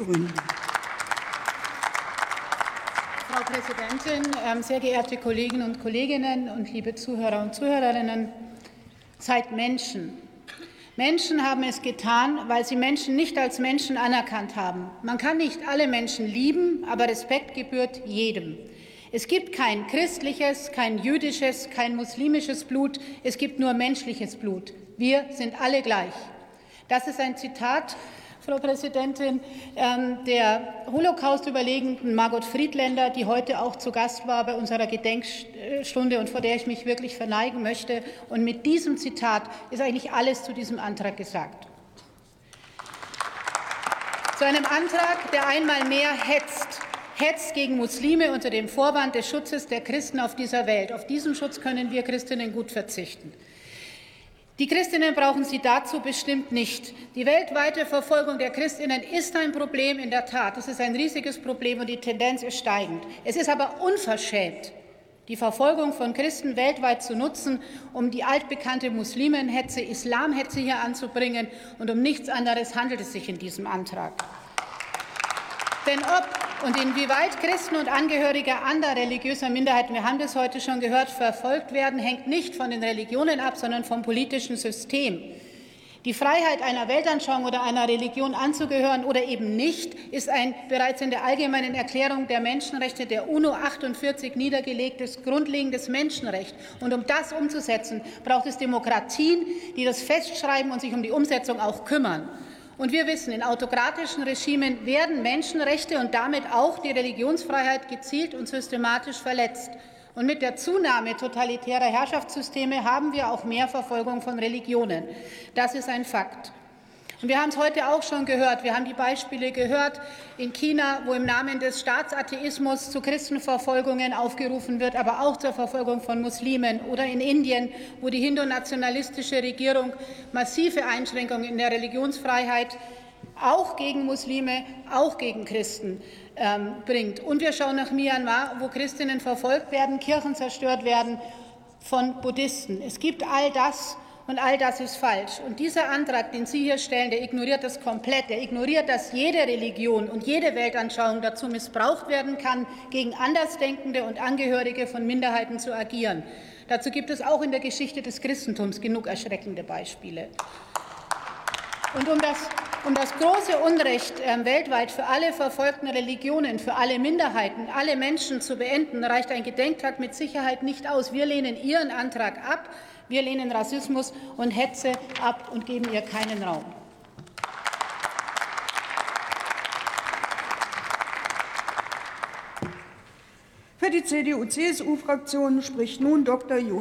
begründen. Frau Präsidentin, ähm, sehr geehrte Kolleginnen und Kollegen und liebe Zuhörer und Zuhörerinnen! Seid Menschen. Menschen haben es getan, weil sie Menschen nicht als Menschen anerkannt haben. Man kann nicht alle Menschen lieben, aber Respekt gebührt jedem. Es gibt kein christliches, kein jüdisches, kein muslimisches Blut, es gibt nur menschliches Blut. Wir sind alle gleich. Das ist ein Zitat, Frau Präsidentin, ähm, der Holocaust-Überlegenden Margot Friedländer, die heute auch zu Gast war bei unserer Gedenkstunde und vor der ich mich wirklich verneigen möchte. Und mit diesem Zitat ist eigentlich alles zu diesem Antrag gesagt. Zu einem Antrag, der einmal mehr hetzt, Hetz gegen Muslime unter dem Vorwand des Schutzes der Christen auf dieser Welt. Auf diesen Schutz können wir Christinnen gut verzichten. Die Christinnen brauchen sie dazu bestimmt nicht. Die weltweite Verfolgung der Christinnen ist ein Problem in der Tat. Es ist ein riesiges Problem und die Tendenz ist steigend. Es ist aber unverschämt, die Verfolgung von Christen weltweit zu nutzen, um die altbekannte Muslimenhetze, Islamhetze hier anzubringen. Und um nichts anderes handelt es sich in diesem Antrag. Denn ob und inwieweit Christen und Angehörige anderer religiöser Minderheiten, wir haben das heute schon gehört, verfolgt werden, hängt nicht von den Religionen ab, sondern vom politischen System. Die Freiheit einer Weltanschauung oder einer Religion anzugehören oder eben nicht, ist ein bereits in der allgemeinen Erklärung der Menschenrechte der UNO 48 niedergelegtes grundlegendes Menschenrecht. Und um das umzusetzen, braucht es Demokratien, die das festschreiben und sich um die Umsetzung auch kümmern. Und wir wissen, in autokratischen Regimen werden Menschenrechte und damit auch die Religionsfreiheit gezielt und systematisch verletzt. Und mit der Zunahme totalitärer Herrschaftssysteme haben wir auch mehr Verfolgung von Religionen. Das ist ein Fakt. Und wir haben es heute auch schon gehört. Wir haben die Beispiele gehört in China, wo im Namen des Staatsatheismus zu Christenverfolgungen aufgerufen wird, aber auch zur Verfolgung von Muslimen. Oder in Indien, wo die hindu-nationalistische Regierung massive Einschränkungen in der Religionsfreiheit auch gegen Muslime, auch gegen Christen ähm, bringt. Und wir schauen nach Myanmar, wo Christinnen verfolgt werden, Kirchen zerstört werden von Buddhisten. Es gibt all das, und all das ist falsch. Und dieser Antrag, den Sie hier stellen, der ignoriert das komplett. Der ignoriert, dass jede Religion und jede Weltanschauung dazu missbraucht werden kann, gegen Andersdenkende und Angehörige von Minderheiten zu agieren. Dazu gibt es auch in der Geschichte des Christentums genug erschreckende Beispiele. Und um das, um das große Unrecht äh, weltweit für alle verfolgten Religionen, für alle Minderheiten, alle Menschen zu beenden, reicht ein Gedenktag mit Sicherheit nicht aus. Wir lehnen Ihren Antrag ab. Wir lehnen Rassismus und Hetze ab und geben ihr keinen Raum. Für die CDU-CSU-Fraktion spricht nun Dr. Jonas